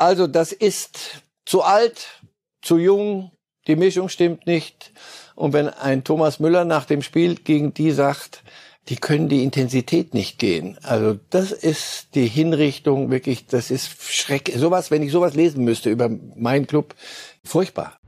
Also das ist zu alt, zu jung, die Mischung stimmt nicht. Und wenn ein Thomas Müller nach dem Spiel gegen die sagt, die können die Intensität nicht gehen. Also das ist die Hinrichtung wirklich, das ist schrecklich. Sowas, wenn ich sowas lesen müsste über meinen Club, furchtbar.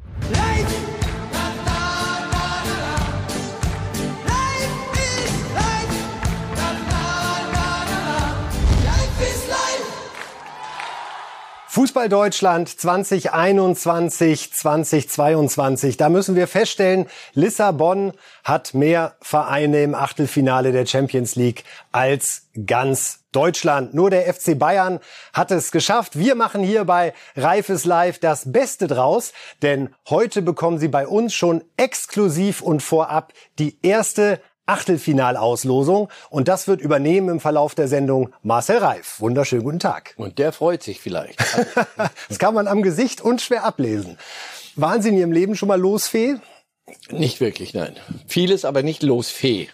Fußball Deutschland 2021, 2022. Da müssen wir feststellen, Lissabon hat mehr Vereine im Achtelfinale der Champions League als ganz Deutschland. Nur der FC Bayern hat es geschafft. Wir machen hier bei Reifes Live das Beste draus, denn heute bekommen Sie bei uns schon exklusiv und vorab die erste Achtelfinalauslosung. Und das wird übernehmen im Verlauf der Sendung Marcel Reif. Wunderschönen guten Tag. Und der freut sich vielleicht. das kann man am Gesicht unschwer ablesen. Waren Sie in Ihrem Leben schon mal Losfee? Nicht wirklich, nein. Vieles, aber nicht Losfee.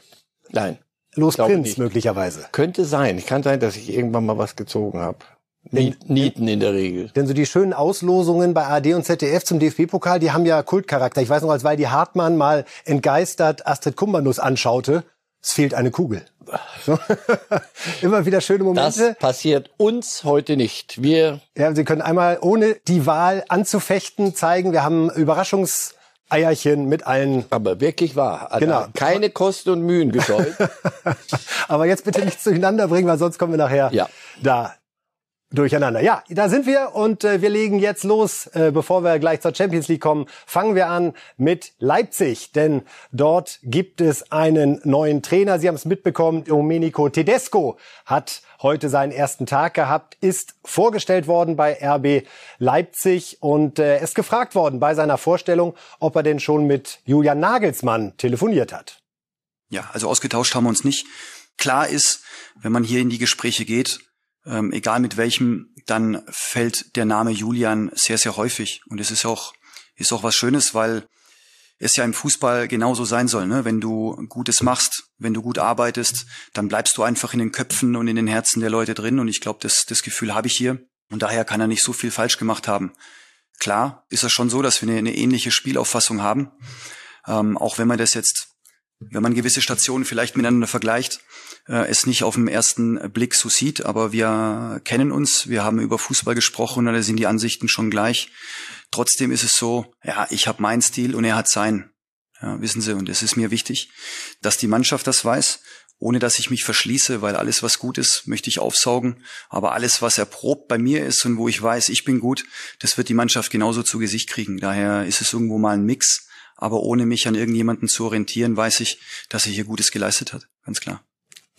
Nein. Losprinz möglicherweise. Könnte sein. Kann sein, dass ich irgendwann mal was gezogen habe. Nieten in der Regel. Denn so die schönen Auslosungen bei AD und ZDF zum DFB-Pokal, die haben ja Kultcharakter. Ich weiß noch, als weil die Hartmann mal entgeistert Astrid Kumbanus anschaute, es fehlt eine Kugel. So. Immer wieder schöne Momente. Das passiert uns heute nicht. Wir ja, Sie können einmal ohne die Wahl anzufechten zeigen, wir haben Überraschungs Eierchen mit allen. Aber wirklich wahr. Also genau. Keine Kosten und Mühen gescheut. Aber jetzt bitte nichts durcheinander bringen, weil sonst kommen wir nachher ja. da durcheinander. Ja, da sind wir und äh, wir legen jetzt los. Äh, bevor wir gleich zur Champions League kommen, fangen wir an mit Leipzig, denn dort gibt es einen neuen Trainer. Sie haben es mitbekommen, Domenico Tedesco hat heute seinen ersten Tag gehabt, ist vorgestellt worden bei RB Leipzig und äh, ist gefragt worden bei seiner Vorstellung, ob er denn schon mit Julian Nagelsmann telefoniert hat. Ja, also ausgetauscht haben wir uns nicht. Klar ist, wenn man hier in die Gespräche geht, ähm, egal mit welchem, dann fällt der Name Julian sehr, sehr häufig. Und es ist auch, ist auch was Schönes, weil es ja im Fußball genauso sein soll. Ne? Wenn du Gutes machst, wenn du gut arbeitest, dann bleibst du einfach in den Köpfen und in den Herzen der Leute drin. Und ich glaube, das, das Gefühl habe ich hier. Und daher kann er nicht so viel falsch gemacht haben. Klar ist es schon so, dass wir eine, eine ähnliche Spielauffassung haben. Ähm, auch wenn man das jetzt, wenn man gewisse Stationen vielleicht miteinander vergleicht, äh, es nicht auf den ersten Blick so sieht, aber wir kennen uns, wir haben über Fußball gesprochen, da sind die Ansichten schon gleich. Trotzdem ist es so, ja, ich habe meinen Stil und er hat seinen. Ja, wissen Sie, und es ist mir wichtig, dass die Mannschaft das weiß, ohne dass ich mich verschließe, weil alles, was gut ist, möchte ich aufsaugen. Aber alles, was erprobt bei mir ist und wo ich weiß, ich bin gut, das wird die Mannschaft genauso zu Gesicht kriegen. Daher ist es irgendwo mal ein Mix. Aber ohne mich an irgendjemanden zu orientieren, weiß ich, dass er hier Gutes geleistet hat. Ganz klar.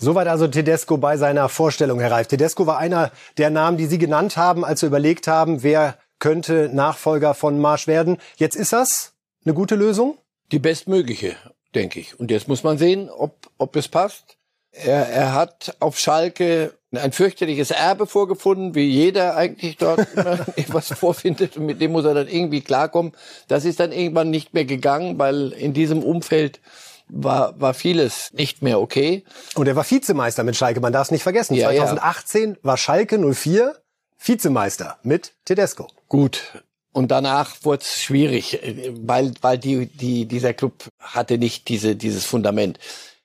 Soweit also Tedesco bei seiner Vorstellung, Herr Reif. Tedesco war einer der Namen, die Sie genannt haben, als Sie überlegt haben, wer könnte Nachfolger von Marsch werden. Jetzt ist das eine gute Lösung? Die bestmögliche, denke ich. Und jetzt muss man sehen, ob, ob es passt. Er, er hat auf Schalke ein fürchterliches Erbe vorgefunden, wie jeder eigentlich dort immer etwas vorfindet und mit dem muss er dann irgendwie klarkommen. Das ist dann irgendwann nicht mehr gegangen, weil in diesem Umfeld war, war vieles nicht mehr okay. Und er war Vizemeister mit Schalke, man darf es nicht vergessen. Ja, 2018 ja. war Schalke 04 Vizemeister mit Tedesco. Gut. Und danach wurde es schwierig, weil, weil die, die, dieser Club hatte nicht diese, dieses Fundament.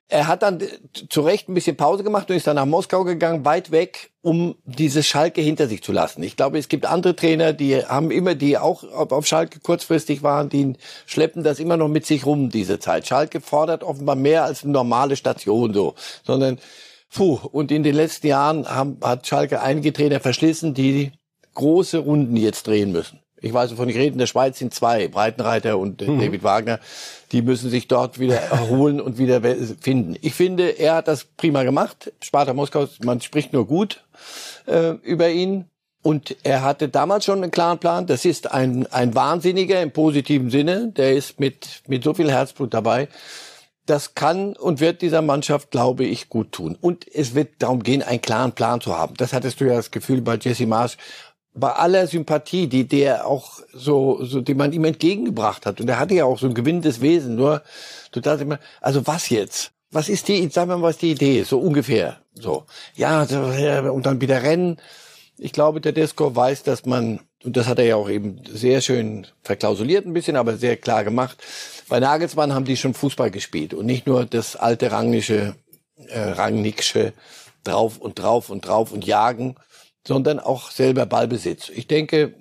Er hat dann zu Recht ein bisschen Pause gemacht und ist dann nach Moskau gegangen, weit weg, um diese Schalke hinter sich zu lassen. Ich glaube, es gibt andere Trainer, die haben immer, die auch auf Schalke kurzfristig waren, die schleppen das immer noch mit sich rum, diese Zeit. Schalke fordert offenbar mehr als eine normale Station, so, sondern, puh, und in den letzten Jahren haben, hat Schalke einige Trainer verschlissen, die große Runden jetzt drehen müssen ich weiß, wovon ich rede, in der Schweiz sind zwei, Breitenreiter und mhm. David Wagner, die müssen sich dort wieder erholen und wieder finden. Ich finde, er hat das prima gemacht. Sparta Moskau, man spricht nur gut äh, über ihn. Und er hatte damals schon einen klaren Plan. Das ist ein, ein Wahnsinniger im positiven Sinne. Der ist mit, mit so viel Herzblut dabei. Das kann und wird dieser Mannschaft, glaube ich, gut tun. Und es wird darum gehen, einen klaren Plan zu haben. Das hattest du ja das Gefühl bei Jesse Marsch bei aller Sympathie, die der auch so, so, die man ihm entgegengebracht hat. Und er hatte ja auch so ein gewinnendes Wesen. Nur, du dachtest immer, also was jetzt? Was ist die, sagen wir mal, was die Idee ist, so ungefähr. So. Ja, und dann wieder rennen. Ich glaube, der Desco weiß, dass man, und das hat er ja auch eben sehr schön verklausuliert ein bisschen, aber sehr klar gemacht. Bei Nagelsmann haben die schon Fußball gespielt und nicht nur das alte rangnische, äh, rangnicksche drauf und drauf und drauf und jagen, sondern auch selber Ballbesitz. Ich denke,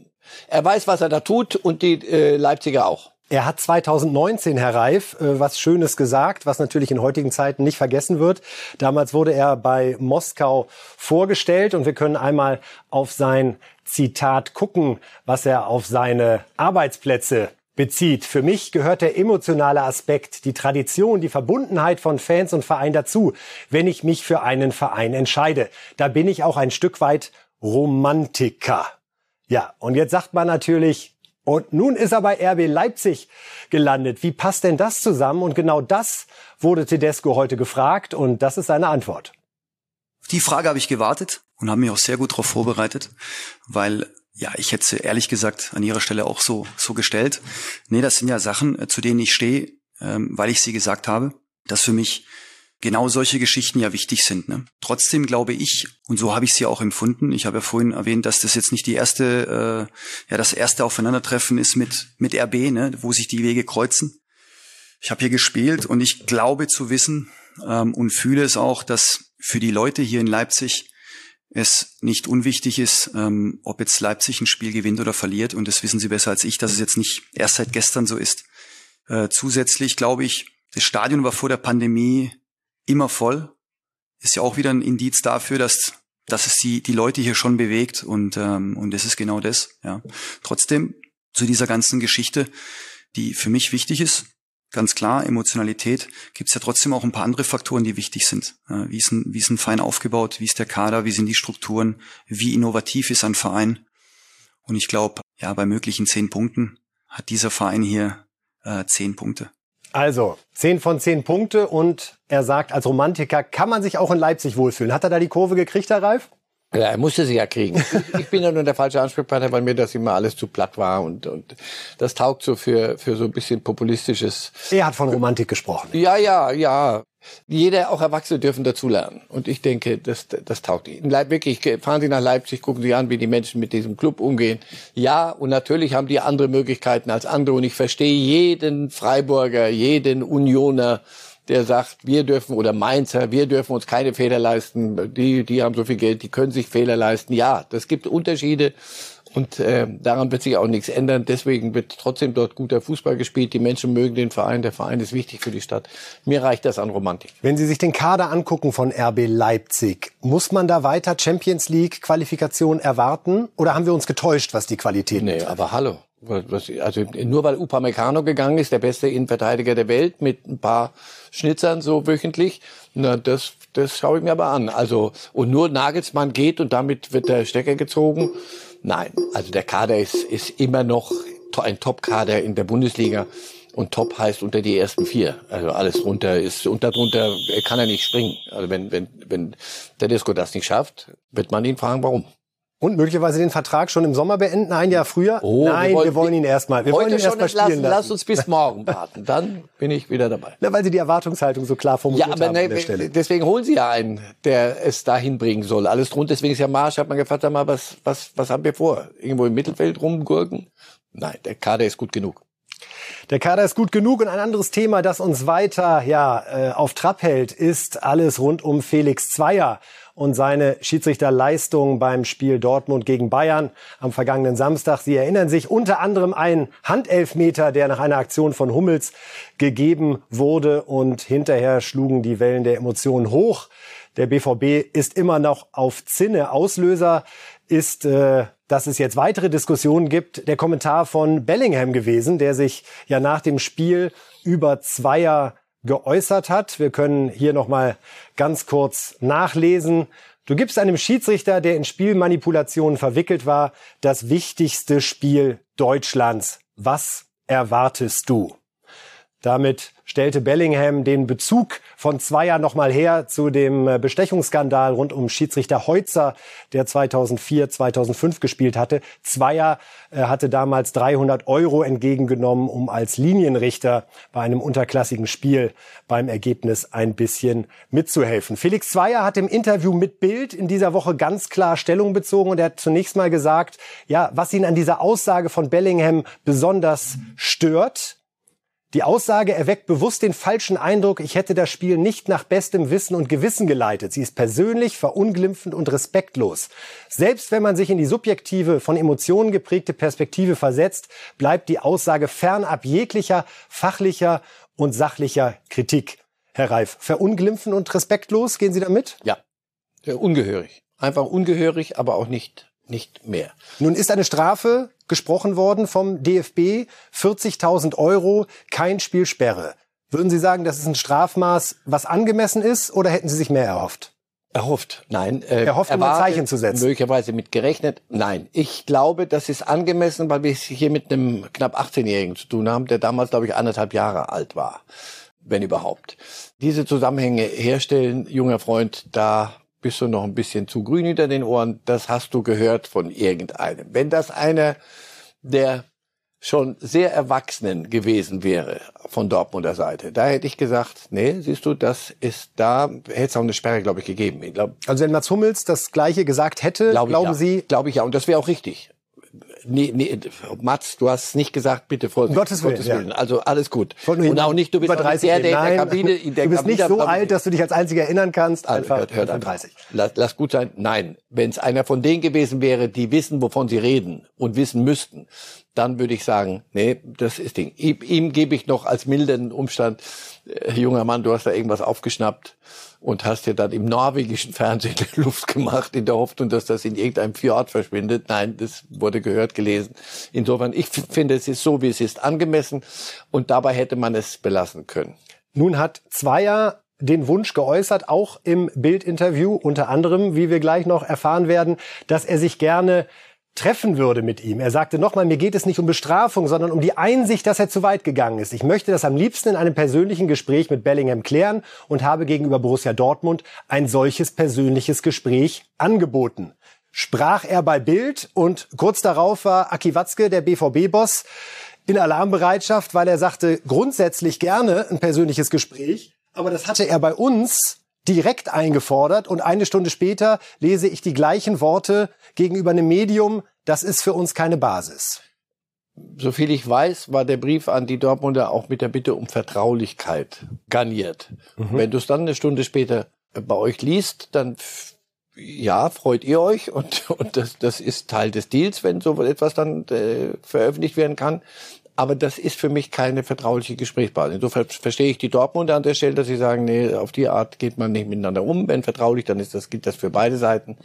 er weiß, was er da tut und die äh, Leipziger auch. Er hat 2019, Herr Reif, äh, was Schönes gesagt, was natürlich in heutigen Zeiten nicht vergessen wird. Damals wurde er bei Moskau vorgestellt und wir können einmal auf sein Zitat gucken, was er auf seine Arbeitsplätze bezieht. Für mich gehört der emotionale Aspekt, die Tradition, die Verbundenheit von Fans und Verein dazu, wenn ich mich für einen Verein entscheide. Da bin ich auch ein Stück weit Romantiker. Ja, und jetzt sagt man natürlich, und nun ist er bei RB Leipzig gelandet. Wie passt denn das zusammen? Und genau das wurde Tedesco heute gefragt und das ist seine Antwort. Die Frage habe ich gewartet und habe mich auch sehr gut darauf vorbereitet, weil ja, ich hätte sie ehrlich gesagt an ihrer Stelle auch so, so gestellt. Nee, das sind ja Sachen, äh, zu denen ich stehe, ähm, weil ich sie gesagt habe, dass für mich genau solche Geschichten ja wichtig sind. Ne? Trotzdem glaube ich, und so habe ich sie auch empfunden, ich habe ja vorhin erwähnt, dass das jetzt nicht die erste, äh, ja, das erste Aufeinandertreffen ist mit, mit RB, ne, wo sich die Wege kreuzen. Ich habe hier gespielt und ich glaube zu wissen ähm, und fühle es auch, dass für die Leute hier in Leipzig es nicht unwichtig ist, ähm, ob jetzt Leipzig ein Spiel gewinnt oder verliert. Und das wissen Sie besser als ich, dass es jetzt nicht erst seit gestern so ist. Äh, zusätzlich glaube ich, das Stadion war vor der Pandemie immer voll. Ist ja auch wieder ein Indiz dafür, dass, dass es die, die Leute hier schon bewegt. Und, ähm, und das ist genau das. Ja. Trotzdem zu dieser ganzen Geschichte, die für mich wichtig ist, ganz klar, Emotionalität, gibt es ja trotzdem auch ein paar andere Faktoren, die wichtig sind. Wie ist, ein, wie ist ein Verein aufgebaut, wie ist der Kader, wie sind die Strukturen, wie innovativ ist ein Verein. Und ich glaube, ja, bei möglichen zehn Punkten hat dieser Verein hier äh, zehn Punkte. Also, zehn von zehn Punkte und er sagt, als Romantiker kann man sich auch in Leipzig wohlfühlen. Hat er da die Kurve gekriegt, Herr Reif? Ja, er musste sie ja kriegen. Ich bin ja nur der falsche Ansprechpartner, weil mir das immer alles zu platt war und, und das taugt so für, für so ein bisschen populistisches. Er hat von Romantik gesprochen. Ja, ja, ja. Jeder, auch Erwachsene dürfen dazulernen. Und ich denke, das, das taugt ihnen. Wirklich, fahren Sie nach Leipzig, gucken Sie an, wie die Menschen mit diesem Club umgehen. Ja, und natürlich haben die andere Möglichkeiten als andere. Und ich verstehe jeden Freiburger, jeden Unioner, der sagt, wir dürfen oder Mainzer, wir dürfen uns keine Fehler leisten. Die, die haben so viel Geld, die können sich Fehler leisten. Ja, das gibt Unterschiede. Und äh, daran wird sich auch nichts ändern. Deswegen wird trotzdem dort guter Fußball gespielt. Die Menschen mögen den Verein. Der Verein ist wichtig für die Stadt. Mir reicht das an Romantik. Wenn Sie sich den Kader angucken von RB Leipzig, muss man da weiter Champions League Qualifikation erwarten? Oder haben wir uns getäuscht, was die Qualität Nee, aber hallo. Also nur weil Upamecano gegangen ist, der beste Innenverteidiger der Welt mit ein paar Schnitzern so wöchentlich, na das das schaue ich mir aber an. Also und nur Nagelsmann geht und damit wird der Stecker gezogen. Nein, also der Kader ist ist immer noch ein Top-Kader in der Bundesliga und Top heißt unter die ersten vier. Also alles runter ist und darunter kann er nicht springen. Also wenn wenn wenn der Disco das nicht schafft, wird man ihn fragen, warum. Und möglicherweise den Vertrag schon im Sommer beenden, ein Jahr früher? Oh, Nein, wir wollen, wir wollen ihn erstmal. Wir wollen ihn erstmal spielen lassen. Lass uns bis morgen warten, dann bin ich wieder dabei. Na, weil Sie die Erwartungshaltung so klar formuliert ja, aber haben ne, Stelle. Deswegen holen Sie ja einen, der es dahin bringen soll. Alles drunter, deswegen ist ja Marsch, hat man gefragt, mal, was, was, was haben wir vor? Irgendwo im Mittelfeld rumgurken? Nein, der Kader ist gut genug. Der Kader ist gut genug und ein anderes Thema, das uns weiter ja äh, auf Trab hält, ist alles rund um Felix Zweier und seine Schiedsrichterleistung beim Spiel Dortmund gegen Bayern am vergangenen Samstag. Sie erinnern sich unter anderem einen Handelfmeter, der nach einer Aktion von Hummels gegeben wurde und hinterher schlugen die Wellen der Emotionen hoch. Der BVB ist immer noch auf Zinne. Auslöser ist, äh, dass es jetzt weitere Diskussionen gibt. Der Kommentar von Bellingham gewesen, der sich ja nach dem Spiel über Zweier geäußert hat. Wir können hier nochmal ganz kurz nachlesen. Du gibst einem Schiedsrichter, der in Spielmanipulationen verwickelt war, das wichtigste Spiel Deutschlands. Was erwartest du? Damit stellte Bellingham den Bezug von Zweier nochmal her zu dem äh, Bestechungsskandal rund um Schiedsrichter Heutzer, der 2004, 2005 gespielt hatte. Zweier äh, hatte damals 300 Euro entgegengenommen, um als Linienrichter bei einem unterklassigen Spiel beim Ergebnis ein bisschen mitzuhelfen. Felix Zweier hat im Interview mit Bild in dieser Woche ganz klar Stellung bezogen und er hat zunächst mal gesagt, ja, was ihn an dieser Aussage von Bellingham besonders stört, die Aussage erweckt bewusst den falschen Eindruck, ich hätte das Spiel nicht nach bestem Wissen und Gewissen geleitet. Sie ist persönlich, verunglimpfend und respektlos. Selbst wenn man sich in die subjektive, von Emotionen geprägte Perspektive versetzt, bleibt die Aussage fernab jeglicher fachlicher und sachlicher Kritik. Herr Reif, verunglimpfen und respektlos, gehen Sie damit? Ja, ungehörig. Einfach ungehörig, aber auch nicht nicht mehr. Nun ist eine Strafe gesprochen worden vom DFB, 40.000 Euro, kein Spielsperre. Würden Sie sagen, das ist ein Strafmaß, was angemessen ist, oder hätten Sie sich mehr erhofft? Erhofft, nein. Äh, erhofft, um ein Zeichen zu setzen. Möglicherweise mit gerechnet, nein. Ich glaube, das ist angemessen, weil wir es hier mit einem knapp 18-Jährigen zu tun haben, der damals, glaube ich, anderthalb Jahre alt war, wenn überhaupt. Diese Zusammenhänge herstellen, junger Freund, da bist du noch ein bisschen zu grün hinter den Ohren, das hast du gehört von irgendeinem. Wenn das einer der schon sehr Erwachsenen gewesen wäre von Dortmunder Seite. Da hätte ich gesagt, nee, siehst du, das ist da, hätte es auch eine Sperre, glaube ich, gegeben. Ich glaub, also wenn Mats Hummels das Gleiche gesagt hätte, glaub glauben ja. Sie? Glaube ich ja, und das wäre auch richtig nee, nee, Mats, du hast nicht gesagt, bitte Vorsicht. Um Gottes Willen. Gottes Willen. Ja. Also alles gut. Und auch nicht, du bist über 30 der, der in der Kabine. In der du bist Kabine, nicht so alt, dass du dich als einziger erinnern kannst. Einfach also, hört, hört 30. Lass, lass gut sein. Nein, wenn es einer von denen gewesen wäre, die wissen, wovon sie reden und wissen müssten, dann würde ich sagen, nee, das ist Ding. Ihm, ihm gebe ich noch als milden Umstand, äh, junger Mann, du hast da irgendwas aufgeschnappt und hast dir dann im norwegischen Fernsehen Luft gemacht in der Hoffnung, dass das in irgendeinem Fjord verschwindet. Nein, das wurde gehört, gelesen. Insofern, ich finde, es ist so, wie es ist, angemessen und dabei hätte man es belassen können. Nun hat Zweier den Wunsch geäußert, auch im Bildinterview, unter anderem, wie wir gleich noch erfahren werden, dass er sich gerne treffen würde mit ihm. Er sagte nochmal, mir geht es nicht um Bestrafung, sondern um die Einsicht, dass er zu weit gegangen ist. Ich möchte das am liebsten in einem persönlichen Gespräch mit Bellingham klären und habe gegenüber Borussia Dortmund ein solches persönliches Gespräch angeboten. Sprach er bei Bild und kurz darauf war Aki Watzke, der BVB-Boss, in Alarmbereitschaft, weil er sagte, grundsätzlich gerne ein persönliches Gespräch, aber das hatte er bei uns direkt eingefordert und eine Stunde später lese ich die gleichen Worte gegenüber einem Medium. Das ist für uns keine Basis. Soviel ich weiß, war der Brief an die Dortmunder auch mit der Bitte um Vertraulichkeit garniert. Mhm. Wenn du es dann eine Stunde später bei euch liest, dann ja, freut ihr euch und, und das, das ist Teil des Deals, wenn so etwas dann äh, veröffentlicht werden kann aber das ist für mich keine vertrauliche Gesprächsbasis. Insofern verstehe ich die Dortmunder an der Stelle, dass sie sagen, nee, auf die Art geht man nicht miteinander um. Wenn vertraulich, dann ist das, gilt das für beide Seiten.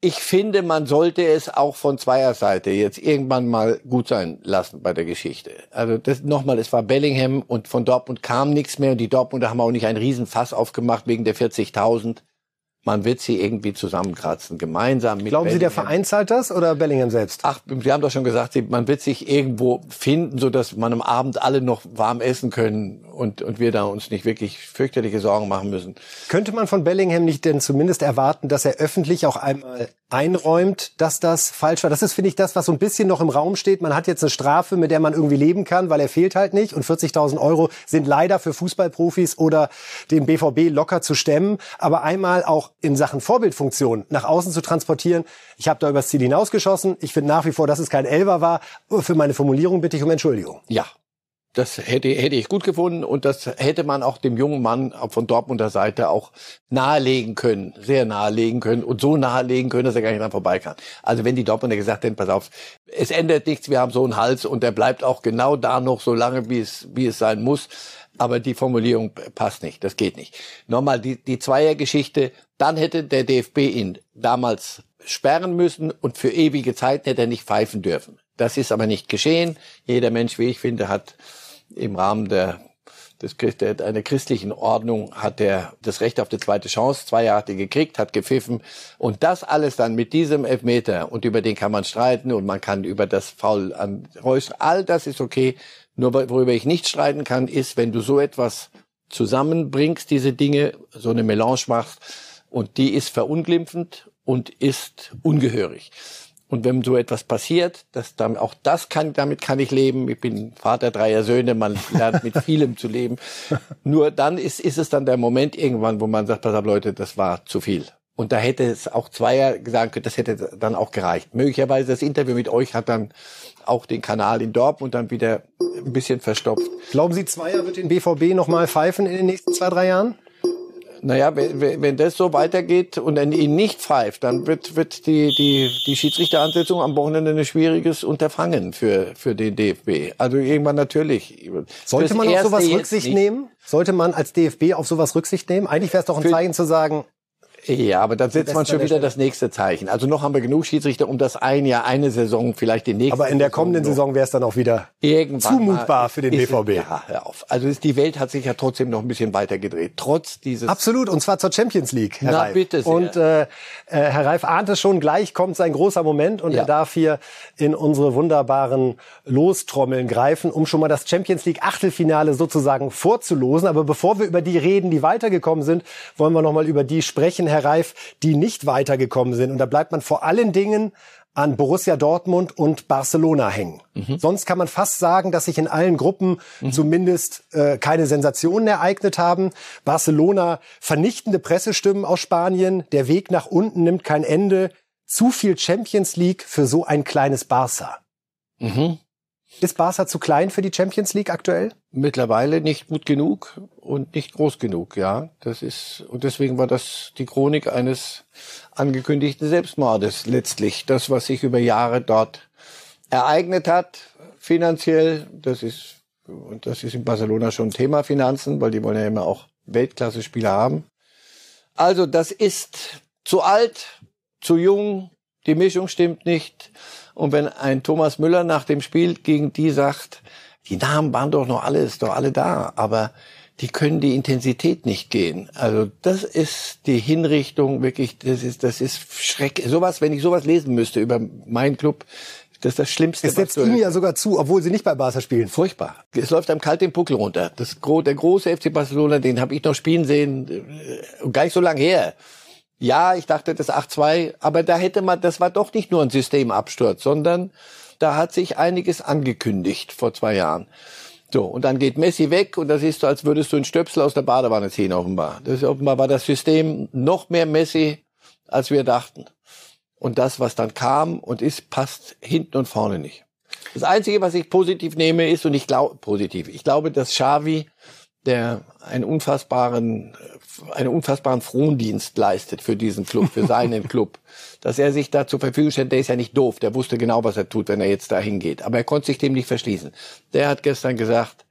Ich finde, man sollte es auch von zweier Seite jetzt irgendwann mal gut sein lassen bei der Geschichte. Also das nochmal, es war Bellingham und von Dortmund kam nichts mehr und die Dortmunder haben auch nicht einen Riesenfass aufgemacht wegen der 40.000 man wird sie irgendwie zusammenkratzen, gemeinsam mit Glauben Bellingham. Sie, der Verein zahlt das oder Bellingham selbst? Ach, Sie haben doch schon gesagt, man wird sich irgendwo finden, so dass man am Abend alle noch warm essen können und, und wir da uns nicht wirklich fürchterliche Sorgen machen müssen. Könnte man von Bellingham nicht denn zumindest erwarten, dass er öffentlich auch einmal einräumt, dass das falsch war? Das ist, finde ich, das, was so ein bisschen noch im Raum steht. Man hat jetzt eine Strafe, mit der man irgendwie leben kann, weil er fehlt halt nicht. Und 40.000 Euro sind leider für Fußballprofis oder den BVB locker zu stemmen. Aber einmal auch in Sachen Vorbildfunktion nach außen zu transportieren. Ich habe da übers Ziel hinausgeschossen. Ich finde nach wie vor, dass es kein Elver war. Für meine Formulierung bitte ich um Entschuldigung. Ja, das hätte, hätte ich gut gefunden und das hätte man auch dem jungen Mann von Dortmunder Seite auch nahelegen können, sehr nahelegen können und so nahelegen können, dass er gar nicht dran vorbei kann. Also wenn die Dortmunder gesagt hätten, pass auf, es ändert nichts, wir haben so einen Hals und der bleibt auch genau da noch so lange, wie es, wie es sein muss. Aber die Formulierung passt nicht, das geht nicht. Nochmal, die, die Zweiergeschichte, dann hätte der DFB ihn damals sperren müssen und für ewige Zeit hätte er nicht pfeifen dürfen. Das ist aber nicht geschehen. Jeder Mensch, wie ich finde, hat im Rahmen der des, einer christlichen Ordnung hat er das Recht auf die zweite Chance. Zwei Jahre hat er gekriegt, hat gepfiffen. Und das alles dann mit diesem Elfmeter, und über den kann man streiten und man kann über das Foul an Reus, all das ist okay. Nur worüber ich nicht streiten kann, ist, wenn du so etwas zusammenbringst, diese Dinge, so eine Melange machst, und die ist verunglimpfend und ist ungehörig. Und wenn so etwas passiert, dass dann auch das kann, damit kann ich leben. Ich bin Vater dreier Söhne, man lernt mit vielem zu leben. Nur dann ist, ist es dann der Moment irgendwann, wo man sagt, pass auf Leute, das war zu viel. Und da hätte es auch Zweier sagen können, das hätte dann auch gereicht. Möglicherweise das Interview mit euch hat dann auch den Kanal in Dortmund dann wieder ein bisschen verstopft. Glauben Sie, Zweier wird den BVB nochmal pfeifen in den nächsten zwei, drei Jahren? Naja, wenn, wenn das so weitergeht und er ihn nicht pfeift, dann wird, wird die, die, die Schiedsrichteransetzung am Wochenende ein schwieriges Unterfangen für, für den DFB. Also irgendwann natürlich. Sollte man auf sowas Rücksicht nehmen? Sollte man als DFB auf sowas Rücksicht nehmen? Eigentlich wäre es doch ein Zeichen zu sagen, ja, aber dann setzt man schon wieder das nächste Zeichen. Also noch haben wir genug Schiedsrichter, um das ein Jahr, eine Saison, vielleicht die nächste. Aber in der kommenden Saison, Saison wäre es dann auch wieder Irgendwann zumutbar für den BVB. Es, ja, hör auf. Also die Welt hat sich ja trotzdem noch ein bisschen weiter gedreht, trotz dieses. Absolut, und zwar zur Champions League, Herr Na, Reif. bitte sehr. Und äh, äh, Herr Reif ahnt es schon, gleich kommt sein großer Moment und ja. er darf hier in unsere wunderbaren Lostrommeln greifen, um schon mal das Champions League Achtelfinale sozusagen vorzulosen. Aber bevor wir über die reden, die weitergekommen sind, wollen wir noch mal über die sprechen, Herr Reif, die nicht weitergekommen sind. Und da bleibt man vor allen Dingen an Borussia Dortmund und Barcelona hängen. Mhm. Sonst kann man fast sagen, dass sich in allen Gruppen mhm. zumindest äh, keine Sensationen ereignet haben. Barcelona vernichtende Pressestimmen aus Spanien, der Weg nach unten nimmt kein Ende. Zu viel Champions League für so ein kleines Barca. Mhm. Ist Barca zu klein für die Champions League aktuell? Mittlerweile nicht gut genug und nicht groß genug, ja. Das ist, und deswegen war das die Chronik eines angekündigten Selbstmordes letztlich. Das, was sich über Jahre dort ereignet hat, finanziell, das ist, und das ist in Barcelona schon Thema Finanzen, weil die wollen ja immer auch Weltklasse-Spieler haben. Also, das ist zu alt, zu jung, die Mischung stimmt nicht. Und wenn ein Thomas Müller nach dem Spiel gegen die sagt, die Namen waren doch noch alle, ist doch alle da, aber die können die Intensität nicht gehen. Also das ist die Hinrichtung wirklich, das ist, das ist Schreck. Sowas, wenn ich sowas lesen müsste über meinen Club, das ist das Schlimmste. Es setzt Ihnen ja sogar zu, obwohl Sie nicht bei Barca spielen. Furchtbar. Es läuft einem kalt den Puckel runter. Das, der große FC Barcelona, den habe ich noch spielen sehen, äh, gar nicht so lang her. Ja, ich dachte das 8-2, aber da hätte man, das war doch nicht nur ein Systemabsturz, sondern da hat sich einiges angekündigt vor zwei Jahren. So, und dann geht Messi weg und das ist so, als würdest du einen Stöpsel aus der Badewanne ziehen, offenbar. Das ist, offenbar war das System noch mehr Messi, als wir dachten. Und das, was dann kam und ist, passt hinten und vorne nicht. Das Einzige, was ich positiv nehme, ist, und ich glaube, positiv, ich glaube, dass Xavi, der einen unfassbaren einen unfassbaren Frondienst leistet für diesen Club, für seinen Club. Dass er sich da zur Verfügung stellt, der ist ja nicht doof, der wusste genau, was er tut, wenn er jetzt da hingeht. Aber er konnte sich dem nicht verschließen. Der hat gestern gesagt,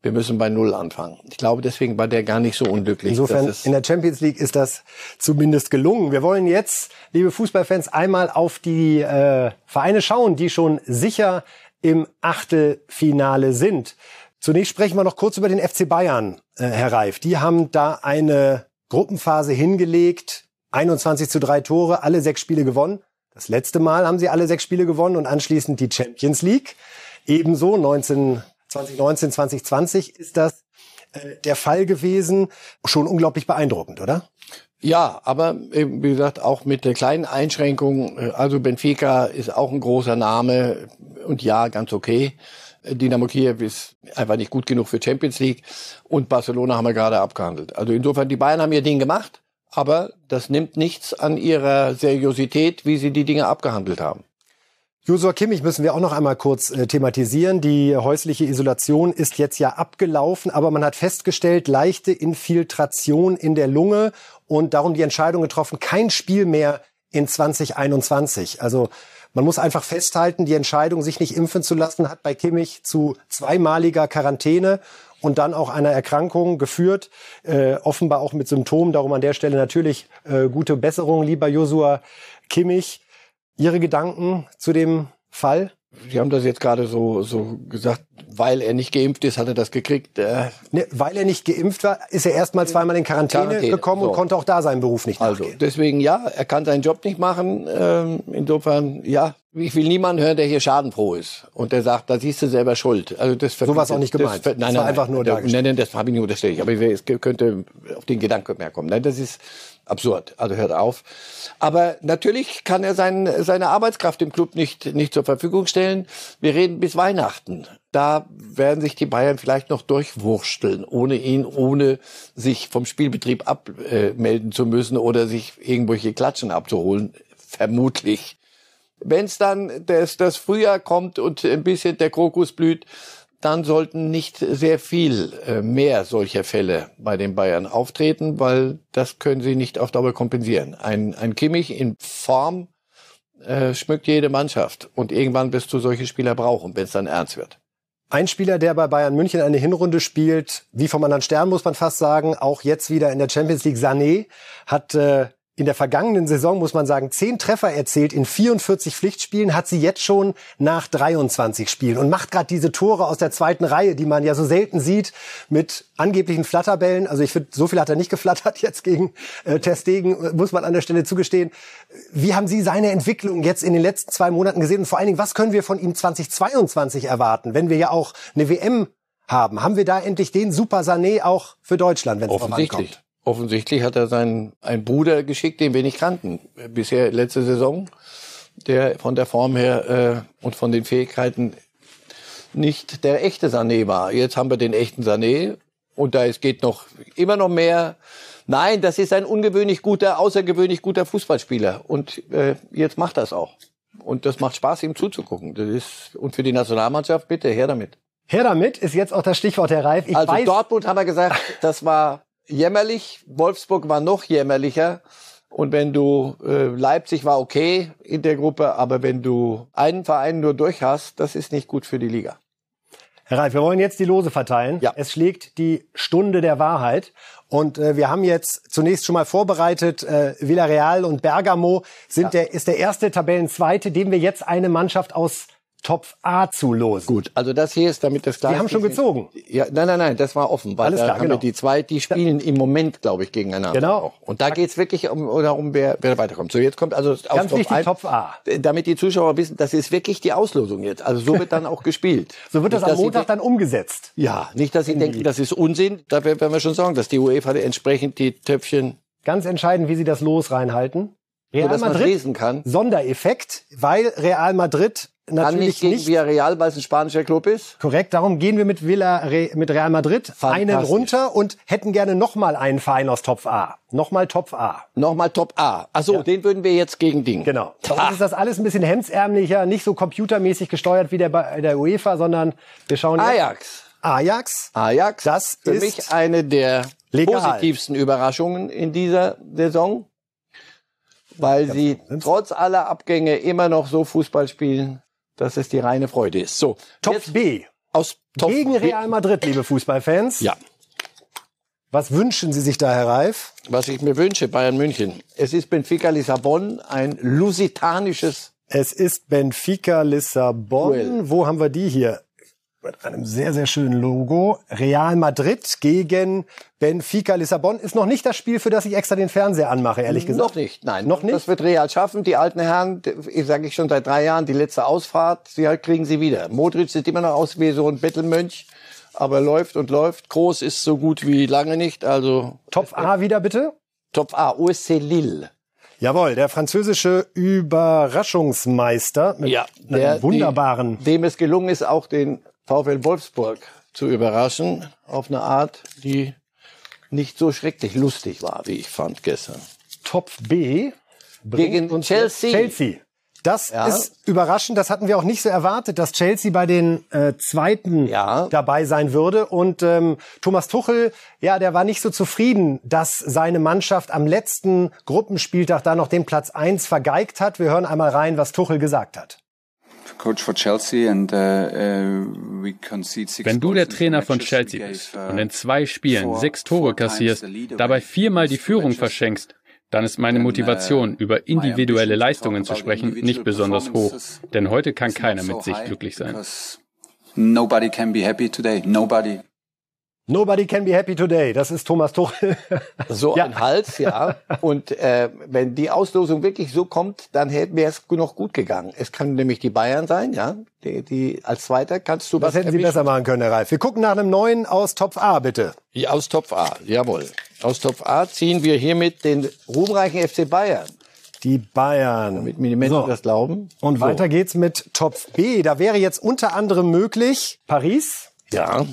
wir müssen bei Null anfangen. Ich glaube, deswegen war der gar nicht so unglücklich. Insofern, in der Champions League ist das zumindest gelungen. Wir wollen jetzt, liebe Fußballfans, einmal auf die äh, Vereine schauen, die schon sicher im Achtelfinale sind. Zunächst sprechen wir noch kurz über den FC Bayern, äh, Herr Reif. Die haben da eine Gruppenphase hingelegt, 21 zu drei Tore, alle sechs Spiele gewonnen. Das letzte Mal haben sie alle sechs Spiele gewonnen und anschließend die Champions League. Ebenso 19, 2019, 2020 ist das äh, der Fall gewesen. Schon unglaublich beeindruckend, oder? Ja, aber wie gesagt, auch mit der kleinen Einschränkung. Äh, also Benfica ist auch ein großer Name und ja, ganz okay. Dynamo Kiew ist einfach nicht gut genug für Champions League und Barcelona haben wir gerade abgehandelt. Also insofern, die Bayern haben ihr Ding gemacht, aber das nimmt nichts an ihrer Seriosität, wie sie die Dinge abgehandelt haben. Josua Kimmich müssen wir auch noch einmal kurz äh, thematisieren. Die häusliche Isolation ist jetzt ja abgelaufen, aber man hat festgestellt, leichte Infiltration in der Lunge und darum die Entscheidung getroffen, kein Spiel mehr in 2021. Also man muss einfach festhalten, die Entscheidung, sich nicht impfen zu lassen, hat bei Kimmich zu zweimaliger Quarantäne und dann auch einer Erkrankung geführt, äh, offenbar auch mit Symptomen. Darum an der Stelle natürlich äh, gute Besserung, lieber Josua Kimmich. Ihre Gedanken zu dem Fall? Sie haben das jetzt gerade so, so gesagt, weil er nicht geimpft ist, hat er das gekriegt. Äh ne, weil er nicht geimpft war, ist er erstmal zweimal in Quarantäne, Quarantäne gekommen so. und konnte auch da seinen Beruf nicht also, nachgehen. Also deswegen ja, er kann seinen Job nicht machen. Ähm, insofern ja, ich will niemanden hören, der hier schadenfroh ist und der sagt, da siehst du selber Schuld. Also das so was auch nicht gemeint. Das, nein, das war nein, einfach nur da. Nein, nein, das habe ich nicht unterstellt. Aber es könnte auf den Gedanken mehr kommen. Nein, das ist absurd. Also hört auf. Aber natürlich kann er sein, seine Arbeitskraft im Club nicht, nicht zur Verfügung stellen. Wir reden bis Weihnachten. Da werden sich die Bayern vielleicht noch durchwursteln, ohne ihn, ohne sich vom Spielbetrieb abmelden zu müssen oder sich irgendwelche Klatschen abzuholen. Vermutlich. Wenn es dann das, das Frühjahr kommt und ein bisschen der Krokus blüht, dann sollten nicht sehr viel äh, mehr solcher Fälle bei den Bayern auftreten, weil das können sie nicht auf Dauer kompensieren. Ein, ein Kimmich in Form äh, schmückt jede Mannschaft und irgendwann wirst du solche Spieler brauchen, wenn es dann ernst wird. Ein Spieler, der bei Bayern München eine Hinrunde spielt, wie vom anderen Stern muss man fast sagen, auch jetzt wieder in der Champions League, Sané, hat äh, in der vergangenen Saison, muss man sagen, zehn Treffer erzielt in 44 Pflichtspielen, hat sie jetzt schon nach 23 Spielen und macht gerade diese Tore aus der zweiten Reihe, die man ja so selten sieht, mit angeblichen Flatterbällen. Also ich finde, so viel hat er nicht geflattert jetzt gegen äh, Testegen, muss man an der Stelle zugestehen. Wie haben Sie seine Entwicklung jetzt in den letzten zwei Monaten gesehen? Und vor allen Dingen, was können wir von ihm 2022 erwarten, wenn wir ja auch eine WM haben? Haben wir da endlich den Super Sané auch für Deutschland, wenn es drauf ankommt? Offensichtlich hat er seinen einen Bruder geschickt, den wir nicht kannten. Bisher letzte Saison, der von der Form her äh, und von den Fähigkeiten nicht der echte Sané war. Jetzt haben wir den echten Sané und da es geht noch immer noch mehr. Nein, das ist ein ungewöhnlich guter, außergewöhnlich guter Fußballspieler und äh, jetzt macht das auch. Und das macht Spaß, ihm zuzugucken. Das ist und für die Nationalmannschaft bitte her damit. Her damit ist jetzt auch das Stichwort, Herr Reif. Ich also weiß, Dortmund haben wir gesagt, das war jämmerlich. Wolfsburg war noch jämmerlicher. Und wenn du äh, Leipzig war okay in der Gruppe, aber wenn du einen Verein nur durch hast, das ist nicht gut für die Liga. Herr Reif, wir wollen jetzt die Lose verteilen. Ja. Es schlägt die Stunde der Wahrheit. Und äh, wir haben jetzt zunächst schon mal vorbereitet, äh, Villarreal und Bergamo sind ja. der, ist der erste Tabellenzweite, dem wir jetzt eine Mannschaft aus Topf A zu losen. Gut, also das hier ist damit das klar. Wir haben schon gezogen. Ja, nein, nein, nein, das war offen. Weil Alles klar, genau. die zwei, die spielen im Moment, glaube ich, gegeneinander. Genau. Und da geht's wirklich um, darum, wer, wer weiterkommt. So, jetzt kommt also auf Ganz Topf wichtig, Topf A. Damit die Zuschauer wissen, das ist wirklich die Auslosung jetzt. Also so wird dann auch gespielt. so wird das nicht, am Montag dann umgesetzt. Ja, nicht, dass sie denken, das ist Unsinn. Da werden wir schon sagen, dass die UEFA entsprechend die Töpfchen... Ganz entscheidend, wie sie das Los reinhalten. Real so, Madrid, lesen kann. Sondereffekt, weil Real Madrid natürlich Kann nicht gegen Villarreal, weil es ein spanischer Club ist. Korrekt, darum gehen wir mit, Villa, mit Real Madrid einen runter und hätten gerne nochmal einen Verein aus Top A. Nochmal Top A. Nochmal Top A. Achso, ja. den würden wir jetzt gegen Ding. Genau. Bei uns ist das alles ein bisschen hemdsärmlicher, nicht so computermäßig gesteuert wie der, der UEFA, sondern wir schauen jetzt. Ajax. Ajax. Ajax. Das für ist mich eine der legal. positivsten Überraschungen in dieser Saison, weil sie trotz aller Abgänge immer noch so Fußball spielen, dass es die reine Freude ist. So, Top B. Aus Top Gegen Real Madrid, liebe Fußballfans. Ja. Was wünschen Sie sich da, Herr Reif? Was ich mir wünsche, Bayern München. Es ist Benfica Lissabon, ein lusitanisches. Es ist Benfica Lissabon. Duell. Wo haben wir die hier? Mit einem sehr, sehr schönen Logo. Real Madrid gegen Benfica Lissabon ist noch nicht das Spiel, für das ich extra den Fernseher anmache, ehrlich gesagt. Noch nicht, nein. Noch nicht? Das wird Real schaffen. Die alten Herren, ich sage ich schon seit drei Jahren, die letzte Ausfahrt, sie halt kriegen sie wieder. Modric sieht immer noch aus wie so ein Bettelmönch, aber läuft und läuft. Groß ist so gut wie lange nicht, also. Top A wieder bitte? Top A, OSC Lille. Jawohl, der französische Überraschungsmeister mit ja, einem wunderbaren. Die, dem es gelungen ist, auch den VfL Wolfsburg zu überraschen auf eine Art, die nicht so schrecklich lustig war, wie ich fand gestern. Top B gegen Chelsea. Chelsea. Das ja. ist überraschend. Das hatten wir auch nicht so erwartet, dass Chelsea bei den äh, Zweiten ja. dabei sein würde. Und ähm, Thomas Tuchel, ja, der war nicht so zufrieden, dass seine Mannschaft am letzten Gruppenspieltag da noch den Platz eins vergeigt hat. Wir hören einmal rein, was Tuchel gesagt hat. Wenn du der Trainer von Chelsea bist uh, und in zwei Spielen sechs Tore kassierst, dabei viermal die Führung verschenkst, dann ist meine Motivation, über individuelle Leistungen zu sprechen, nicht besonders hoch. Denn heute kann keiner mit sich glücklich sein. Nobody can be happy today. Nobody. Nobody can be happy today. Das ist Thomas Tuchel. so ja. ein Hals, ja. Und äh, wenn die Auslosung wirklich so kommt, dann wäre es noch gut gegangen. Es kann nämlich die Bayern sein, ja. Die, die als Zweiter kannst du was, was hätten erwischen? Sie besser machen können, Herr Reif? Wir gucken nach einem neuen aus Topf A, bitte. Ja, aus Topf A, jawohl. Aus Topf A ziehen wir hiermit den ruhmreichen FC Bayern. Die Bayern. Damit mir die Menschen so. das glauben. Und so. weiter geht's mit Topf B. Da wäre jetzt unter anderem möglich Paris. Ja.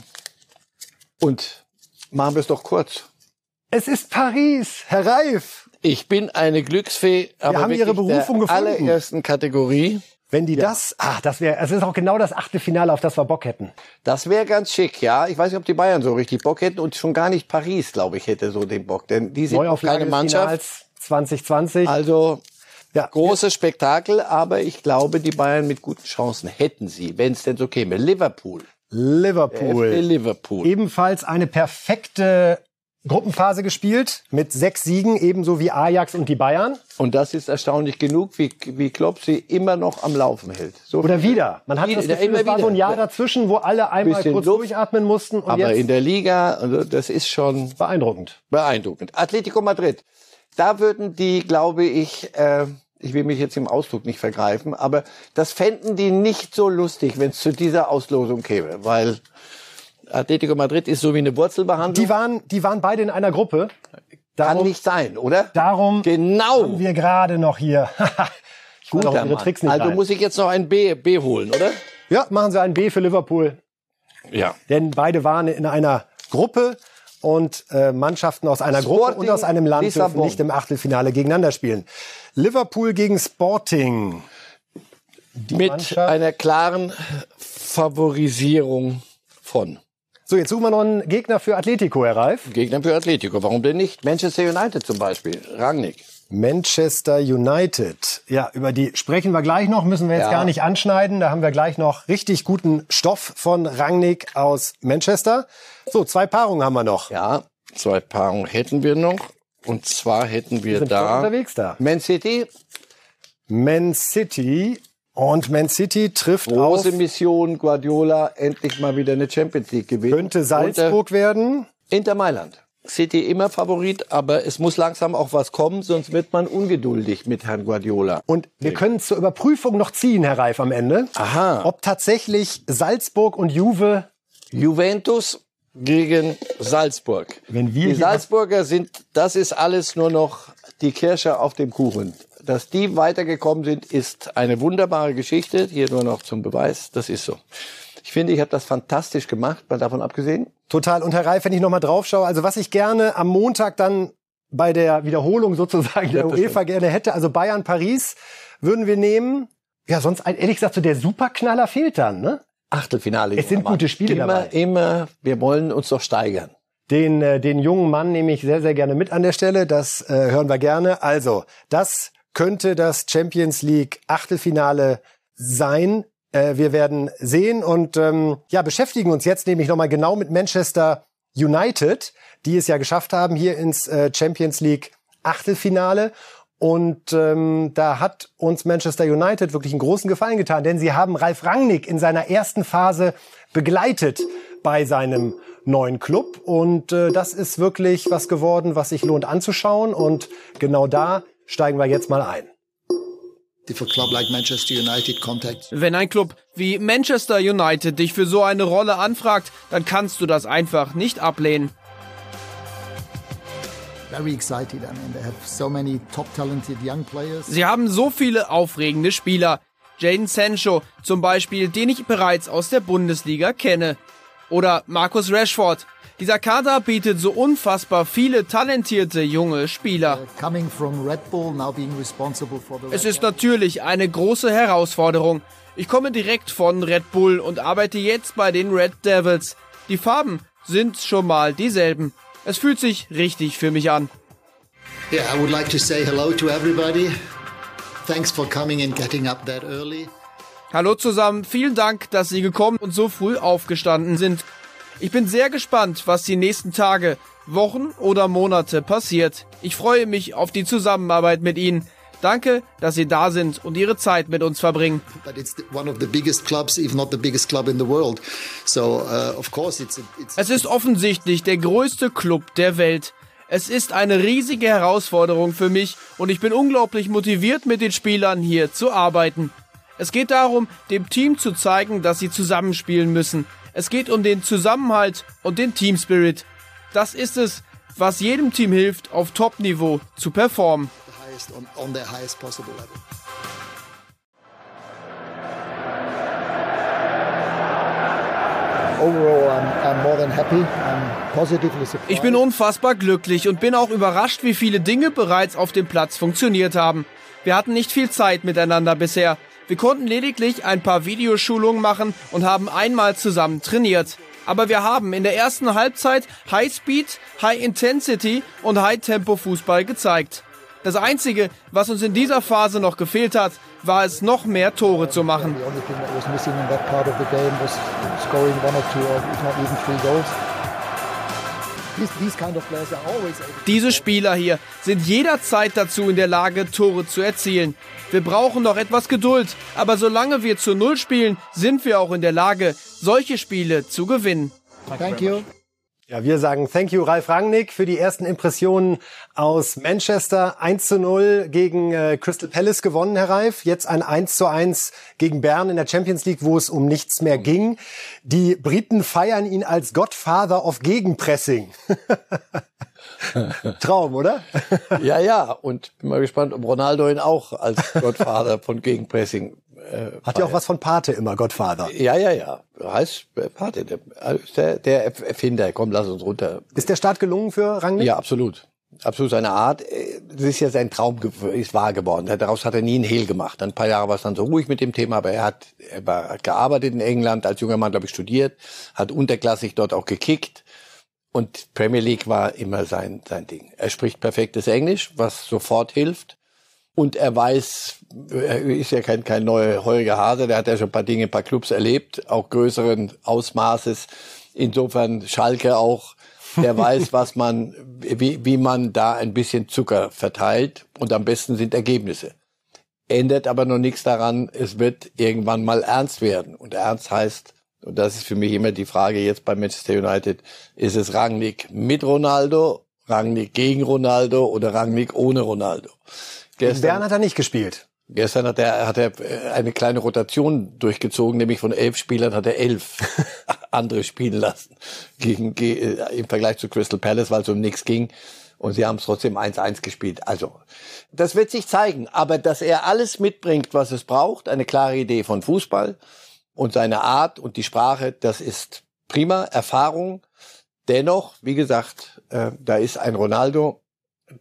Und machen wir es doch kurz. Es ist Paris, Herr Reif. Ich bin eine Glücksfee, aber Wir haben Ihre Berufung der gefunden. allerersten Kategorie. Wenn die ja. das, ah, das wäre, es ist auch genau das achte Finale, auf das wir Bock hätten. Das wäre ganz schick, ja. Ich weiß nicht, ob die Bayern so richtig Bock hätten und schon gar nicht Paris, glaube ich, hätte so den Bock, denn die sind keine Mannschaft. 2020. Also ja. großes Spektakel, aber ich glaube, die Bayern mit guten Chancen hätten sie, wenn es denn so käme. Liverpool. Liverpool. Liverpool. Ebenfalls eine perfekte Gruppenphase gespielt mit sechs Siegen, ebenso wie Ajax und die Bayern. Und das ist erstaunlich genug, wie, wie Klopp sie immer noch am Laufen hält. So Oder wieder. Man hat das Gefühl, es war so ein Jahr dazwischen, wo alle einmal kurz Luft, durchatmen mussten. Aber in der Liga, also das ist schon beeindruckend. Beeindruckend. Atletico Madrid. Da würden die, glaube ich, äh, ich will mich jetzt im Ausdruck nicht vergreifen, aber das fänden die nicht so lustig, wenn es zu dieser Auslosung käme, weil Atletico Madrid ist so wie eine Wurzelbehandlung. Die waren, die waren beide in einer Gruppe. Darum, Kann nicht sein, oder? Darum genau. haben wir gerade noch hier. ich Gut, ihre Tricks nicht Also rein. muss ich jetzt noch ein B, B holen, oder? Ja, machen Sie ein B für Liverpool. Ja. Denn beide waren in einer Gruppe und äh, Mannschaften aus einer Sporting Gruppe und aus einem Land Lissabon. dürfen nicht im Achtelfinale gegeneinander spielen. Liverpool gegen Sporting. Die Mit Mannschaft. einer klaren Favorisierung von. So, jetzt suchen wir noch einen Gegner für Atletico, Herr Reif. Gegner für Atletico, warum denn nicht? Manchester United zum Beispiel, Rangnick. Manchester United. Ja, über die sprechen wir gleich noch, müssen wir jetzt ja. gar nicht anschneiden. Da haben wir gleich noch richtig guten Stoff von Rangnick aus Manchester. So, zwei Paarungen haben wir noch. Ja, zwei Paarungen hätten wir noch. Und zwar hätten wir, wir da, unterwegs da Man City. Man City und Man City trifft Große auf, Mission Guardiola, endlich mal wieder eine Champions League gewinnen. Könnte Salzburg Unter werden. Inter Mailand. City immer Favorit, aber es muss langsam auch was kommen, sonst wird man ungeduldig mit Herrn Guardiola. Und wir können zur Überprüfung noch ziehen, Herr Reif, am Ende. Aha. Ob tatsächlich Salzburg und Juve Juventus gegen Salzburg. Wenn wir die Salzburger sind, das ist alles nur noch die Kirsche auf dem Kuchen. Dass die weitergekommen sind, ist eine wunderbare Geschichte. Hier nur noch zum Beweis. Das ist so. Ich finde, ich habe das fantastisch gemacht, mal davon abgesehen. Total. Und Herr Reif, wenn ich nochmal drauf schaue, also was ich gerne am Montag dann bei der Wiederholung sozusagen der UEFA gerne hätte, also Bayern, Paris, würden wir nehmen. Ja, sonst ehrlich gesagt, so der Superknaller fehlt dann, ne? Achtelfinale. Es sind gute Spiele immer, dabei. Immer, wir wollen uns doch steigern. Den, äh, den jungen Mann nehme ich sehr, sehr gerne mit an der Stelle. Das äh, hören wir gerne. Also, das könnte das Champions League Achtelfinale sein. Äh, wir werden sehen und ähm, ja, beschäftigen uns jetzt nämlich nochmal genau mit Manchester United, die es ja geschafft haben hier ins äh, Champions League Achtelfinale. Und ähm, da hat uns Manchester United wirklich einen großen Gefallen getan, denn sie haben Ralf Rangnick in seiner ersten Phase begleitet bei seinem neuen Club. Und äh, das ist wirklich was geworden, was sich lohnt anzuschauen. Und genau da steigen wir jetzt mal ein. Wenn ein Club wie Manchester United dich für so eine Rolle anfragt, dann kannst du das einfach nicht ablehnen. Sie haben so viele aufregende Spieler. Jaden Sancho zum Beispiel, den ich bereits aus der Bundesliga kenne. Oder Markus Rashford. Dieser Kader bietet so unfassbar viele talentierte junge Spieler. Es ist natürlich eine große Herausforderung. Ich komme direkt von Red Bull und arbeite jetzt bei den Red Devils. Die Farben sind schon mal dieselben. Es fühlt sich richtig für mich an. Yeah, I would like to say hello to everybody. Thanks for coming and getting up that early. Hallo zusammen, vielen Dank, dass Sie gekommen und so früh aufgestanden sind. Ich bin sehr gespannt, was die nächsten Tage, Wochen oder Monate passiert. Ich freue mich auf die Zusammenarbeit mit Ihnen. Danke, dass Sie da sind und Ihre Zeit mit uns verbringen. Es ist offensichtlich der größte Club der Welt. Es ist eine riesige Herausforderung für mich und ich bin unglaublich motiviert, mit den Spielern hier zu arbeiten. Es geht darum, dem Team zu zeigen, dass sie zusammenspielen müssen. Es geht um den Zusammenhalt und den Team Spirit. Das ist es, was jedem Team hilft, auf Top-Niveau zu performen. Ich bin unfassbar glücklich und bin auch überrascht, wie viele Dinge bereits auf dem Platz funktioniert haben. Wir hatten nicht viel Zeit miteinander bisher. Wir konnten lediglich ein paar Videoschulungen machen und haben einmal zusammen trainiert. Aber wir haben in der ersten Halbzeit High Speed, High Intensity und High Tempo Fußball gezeigt. Das Einzige, was uns in dieser Phase noch gefehlt hat, war es, noch mehr Tore zu machen. Diese Spieler hier sind jederzeit dazu in der Lage, Tore zu erzielen. Wir brauchen noch etwas Geduld, aber solange wir zu Null spielen, sind wir auch in der Lage, solche Spiele zu gewinnen. Thank you. Ja, wir sagen Thank you, Ralf Rangnick, für die ersten Impressionen aus Manchester. 1 zu 0 gegen äh, Crystal Palace gewonnen, Herr Ralf. Jetzt ein 1 zu 1 gegen Bern in der Champions League, wo es um nichts mehr ging. Die Briten feiern ihn als Godfather of Gegenpressing. Traum, oder? ja, ja. Und bin mal gespannt, ob Ronaldo ihn auch als Godfather von Gegenpressing äh, Hat ja auch was von Pate immer, Godfather. Ja, ja, ja. Heißt äh, Pate, der, der, der Erfinder. Komm, lass uns runter. Ist der Start gelungen für Rangnick? Ja, absolut. Absolut seine Art. Das ist ja sein Traum ist wahr geworden. Daraus hat er nie einen Hehl gemacht. Ein paar Jahre war es dann so ruhig mit dem Thema, aber er hat, er war, hat gearbeitet in England, als junger Mann, glaube ich, studiert, hat unterklassig dort auch gekickt. Und Premier League war immer sein, sein Ding. Er spricht perfektes Englisch, was sofort hilft. Und er weiß, ist ja kein, kein neuer heuriger Hase, der hat ja schon ein paar Dinge, ein paar Clubs erlebt, auch größeren Ausmaßes. Insofern Schalke auch, der weiß, was man, wie, wie man da ein bisschen Zucker verteilt und am besten sind Ergebnisse. Ändert aber noch nichts daran, es wird irgendwann mal ernst werden. Und ernst heißt, und das ist für mich immer die Frage jetzt bei Manchester United, ist es Rangnick mit Ronaldo, Rangnick gegen Ronaldo oder Rangnick ohne Ronaldo? Gestern, Bern hat er nicht gespielt. Gestern hat er, hat er äh, eine kleine Rotation durchgezogen, nämlich von elf Spielern hat er elf andere spielen lassen gegen, äh, im Vergleich zu Crystal Palace, weil es um nichts ging. Und sie haben es trotzdem 1-1 gespielt. Also, das wird sich zeigen. Aber dass er alles mitbringt, was es braucht, eine klare Idee von Fußball und seine Art und die Sprache, das ist prima. Erfahrung. Dennoch, wie gesagt, äh, da ist ein Ronaldo,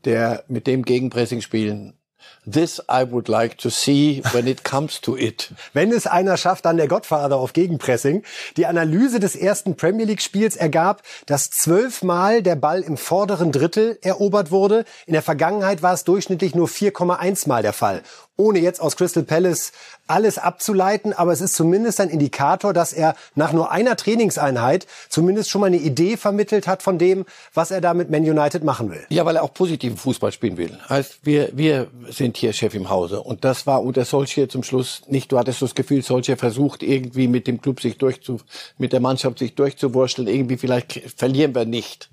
der mit dem Gegenpressing spielen This I would like to see when it comes to it. Wenn es einer schafft, dann der Gottvater auf Gegenpressing. Die Analyse des ersten Premier League Spiels ergab, dass zwölfmal der Ball im vorderen Drittel erobert wurde. In der Vergangenheit war es durchschnittlich nur 4,1 Mal der Fall ohne jetzt aus Crystal Palace alles abzuleiten, aber es ist zumindest ein Indikator, dass er nach nur einer Trainingseinheit zumindest schon mal eine Idee vermittelt hat von dem, was er da mit Man United machen will. Ja, weil er auch positiven Fußball spielen will. Heißt, wir, wir sind hier Chef im Hause und das war unter Solskjaer zum Schluss nicht, du hattest das Gefühl, Solskjaer versucht irgendwie mit dem Club sich durchzu, mit der Mannschaft sich durchzuwurschteln, irgendwie vielleicht verlieren wir nicht.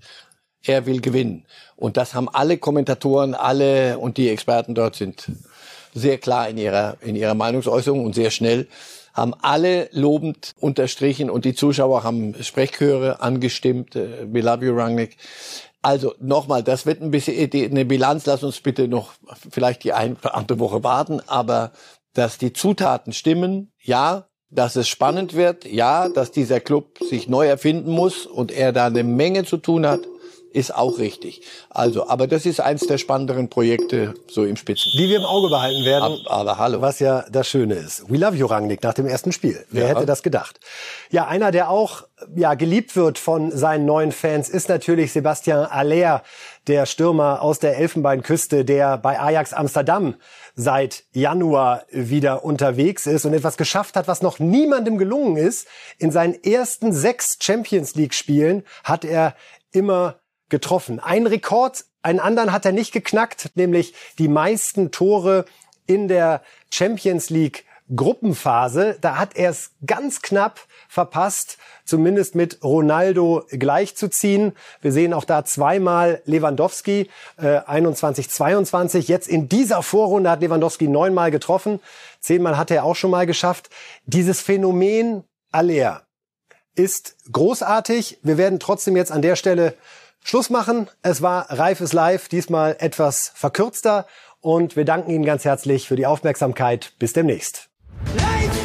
Er will gewinnen. Und das haben alle Kommentatoren, alle und die Experten dort sind sehr klar in ihrer, in ihrer Meinungsäußerung und sehr schnell haben alle lobend unterstrichen und die Zuschauer haben Sprechchöre angestimmt. Äh, We love you, Rangnick. Also nochmal, das wird ein bisschen eine Bilanz. Lass uns bitte noch vielleicht die eine oder andere Woche warten. Aber dass die Zutaten stimmen, ja. Dass es spannend wird, ja. Dass dieser Club sich neu erfinden muss und er da eine Menge zu tun hat, ist auch richtig. Also, aber das ist eins der spannenderen Projekte so im Spitzen. Die wir im Auge behalten werden. Aber, aber hallo. Was ja das Schöne ist. We love you, Rangnick, nach dem ersten Spiel. Wer ja. hätte das gedacht? Ja, einer, der auch ja geliebt wird von seinen neuen Fans, ist natürlich Sebastian Aller, der Stürmer aus der Elfenbeinküste, der bei Ajax Amsterdam seit Januar wieder unterwegs ist und etwas geschafft hat, was noch niemandem gelungen ist. In seinen ersten sechs Champions League Spielen hat er immer getroffen. Ein Rekord, einen anderen hat er nicht geknackt, nämlich die meisten Tore in der Champions League Gruppenphase. Da hat er es ganz knapp verpasst, zumindest mit Ronaldo gleichzuziehen. Wir sehen auch da zweimal Lewandowski, äh, 21, 22. Jetzt in dieser Vorrunde hat Lewandowski neunmal getroffen. Zehnmal hat er auch schon mal geschafft. Dieses Phänomen Aller ist großartig. Wir werden trotzdem jetzt an der Stelle Schluss machen. Es war Reifes Live, diesmal etwas verkürzter. Und wir danken Ihnen ganz herzlich für die Aufmerksamkeit. Bis demnächst. Live!